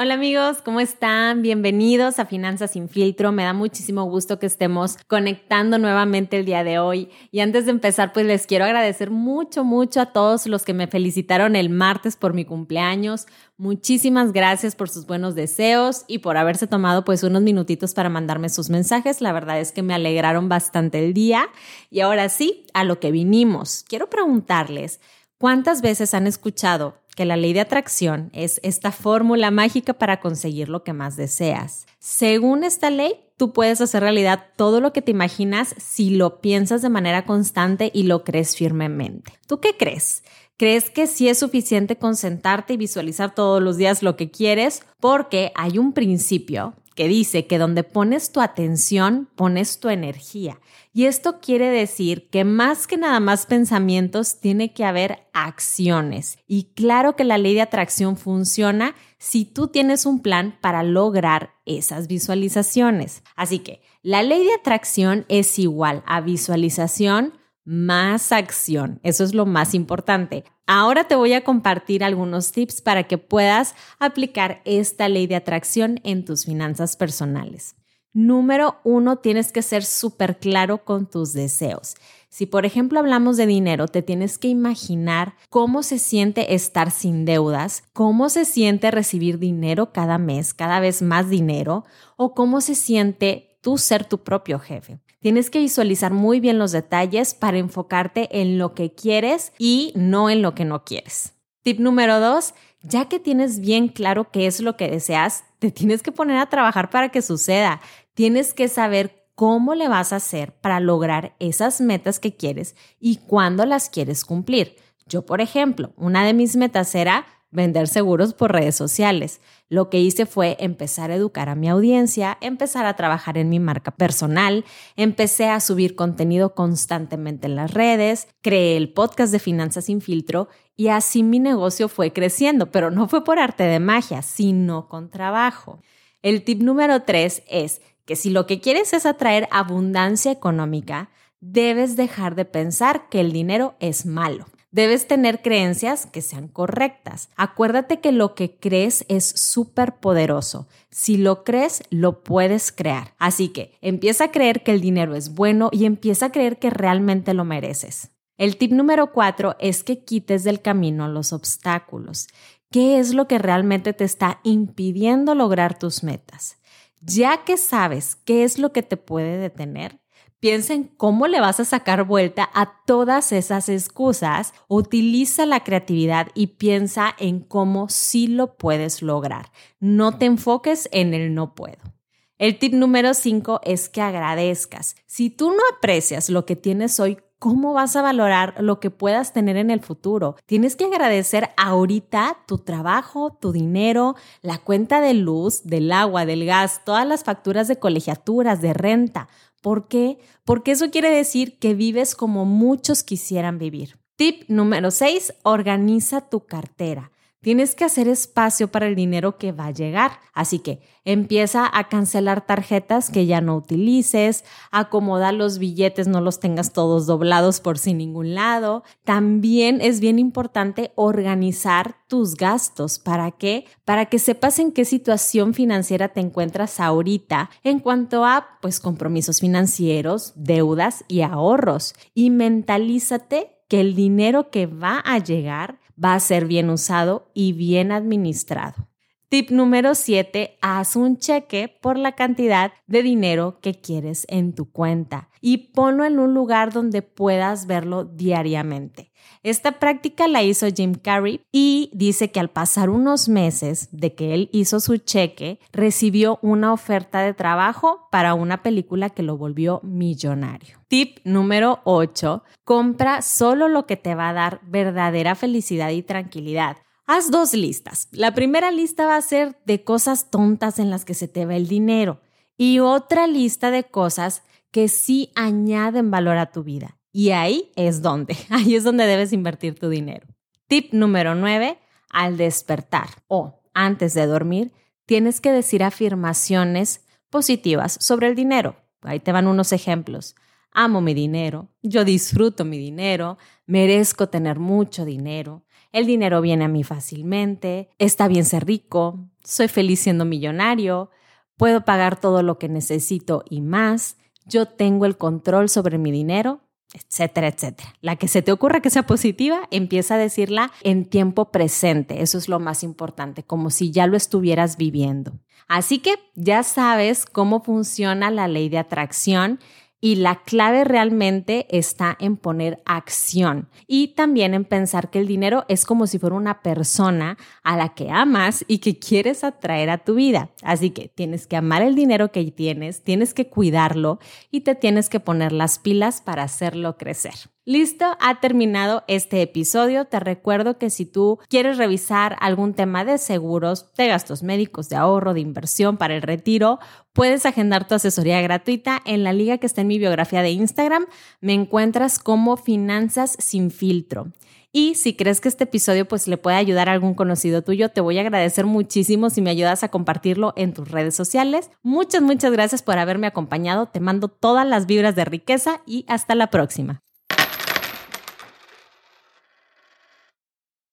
Hola amigos, ¿cómo están? Bienvenidos a Finanzas sin filtro. Me da muchísimo gusto que estemos conectando nuevamente el día de hoy. Y antes de empezar, pues les quiero agradecer mucho, mucho a todos los que me felicitaron el martes por mi cumpleaños. Muchísimas gracias por sus buenos deseos y por haberse tomado pues unos minutitos para mandarme sus mensajes. La verdad es que me alegraron bastante el día. Y ahora sí, a lo que vinimos. Quiero preguntarles, ¿cuántas veces han escuchado que la ley de atracción es esta fórmula mágica para conseguir lo que más deseas. Según esta ley, tú puedes hacer realidad todo lo que te imaginas si lo piensas de manera constante y lo crees firmemente. ¿Tú qué crees? ¿Crees que sí es suficiente con sentarte y visualizar todos los días lo que quieres? Porque hay un principio que dice que donde pones tu atención, pones tu energía. Y esto quiere decir que más que nada más pensamientos, tiene que haber acciones. Y claro que la ley de atracción funciona si tú tienes un plan para lograr esas visualizaciones. Así que la ley de atracción es igual a visualización más acción. Eso es lo más importante. Ahora te voy a compartir algunos tips para que puedas aplicar esta ley de atracción en tus finanzas personales. Número uno, tienes que ser súper claro con tus deseos. Si por ejemplo hablamos de dinero, te tienes que imaginar cómo se siente estar sin deudas, cómo se siente recibir dinero cada mes, cada vez más dinero, o cómo se siente tú ser tu propio jefe. Tienes que visualizar muy bien los detalles para enfocarte en lo que quieres y no en lo que no quieres. Tip número dos, ya que tienes bien claro qué es lo que deseas, te tienes que poner a trabajar para que suceda. Tienes que saber cómo le vas a hacer para lograr esas metas que quieres y cuándo las quieres cumplir. Yo, por ejemplo, una de mis metas era vender seguros por redes sociales. Lo que hice fue empezar a educar a mi audiencia, empezar a trabajar en mi marca personal, empecé a subir contenido constantemente en las redes, creé el podcast de Finanzas sin filtro y así mi negocio fue creciendo, pero no fue por arte de magia, sino con trabajo. El tip número tres es que si lo que quieres es atraer abundancia económica, debes dejar de pensar que el dinero es malo. Debes tener creencias que sean correctas. Acuérdate que lo que crees es súper poderoso. Si lo crees, lo puedes crear. Así que empieza a creer que el dinero es bueno y empieza a creer que realmente lo mereces. El tip número cuatro es que quites del camino los obstáculos. ¿Qué es lo que realmente te está impidiendo lograr tus metas? Ya que sabes qué es lo que te puede detener, Piensa en cómo le vas a sacar vuelta a todas esas excusas. Utiliza la creatividad y piensa en cómo sí lo puedes lograr. No te enfoques en el no puedo. El tip número 5 es que agradezcas. Si tú no aprecias lo que tienes hoy, ¿cómo vas a valorar lo que puedas tener en el futuro? Tienes que agradecer ahorita tu trabajo, tu dinero, la cuenta de luz, del agua, del gas, todas las facturas de colegiaturas, de renta ¿Por qué? Porque eso quiere decir que vives como muchos quisieran vivir. Tip número 6, organiza tu cartera. Tienes que hacer espacio para el dinero que va a llegar. Así que empieza a cancelar tarjetas que ya no utilices, acomoda los billetes, no los tengas todos doblados por sin ningún lado. También es bien importante organizar tus gastos. ¿Para qué? Para que sepas en qué situación financiera te encuentras ahorita en cuanto a pues compromisos financieros, deudas y ahorros. Y mentalízate que el dinero que va a llegar va a ser bien usado y bien administrado. Tip número 7, haz un cheque por la cantidad de dinero que quieres en tu cuenta y ponlo en un lugar donde puedas verlo diariamente. Esta práctica la hizo Jim Carrey y dice que al pasar unos meses de que él hizo su cheque, recibió una oferta de trabajo para una película que lo volvió millonario. Tip número 8, compra solo lo que te va a dar verdadera felicidad y tranquilidad. Haz dos listas. La primera lista va a ser de cosas tontas en las que se te va el dinero y otra lista de cosas que sí añaden valor a tu vida. Y ahí es donde, ahí es donde debes invertir tu dinero. Tip número 9, al despertar o antes de dormir, tienes que decir afirmaciones positivas sobre el dinero. Ahí te van unos ejemplos. Amo mi dinero, yo disfruto mi dinero, merezco tener mucho dinero, el dinero viene a mí fácilmente, está bien ser rico, soy feliz siendo millonario, puedo pagar todo lo que necesito y más, yo tengo el control sobre mi dinero, etcétera, etcétera. La que se te ocurra que sea positiva, empieza a decirla en tiempo presente. Eso es lo más importante, como si ya lo estuvieras viviendo. Así que ya sabes cómo funciona la ley de atracción y la clave realmente está en poner acción y también en pensar que el dinero es como si fuera una persona a la que amas y que quieres atraer a tu vida. Así que tienes que amar el dinero que tienes, tienes que cuidarlo y te tienes que poner las pilas para hacerlo crecer. Listo, ha terminado este episodio. Te recuerdo que si tú quieres revisar algún tema de seguros, de gastos médicos, de ahorro, de inversión para el retiro, puedes agendar tu asesoría gratuita en la liga que está en mi biografía de Instagram. Me encuentras como Finanzas sin filtro. Y si crees que este episodio pues le puede ayudar a algún conocido tuyo, te voy a agradecer muchísimo si me ayudas a compartirlo en tus redes sociales. Muchas, muchas gracias por haberme acompañado. Te mando todas las vibras de riqueza y hasta la próxima.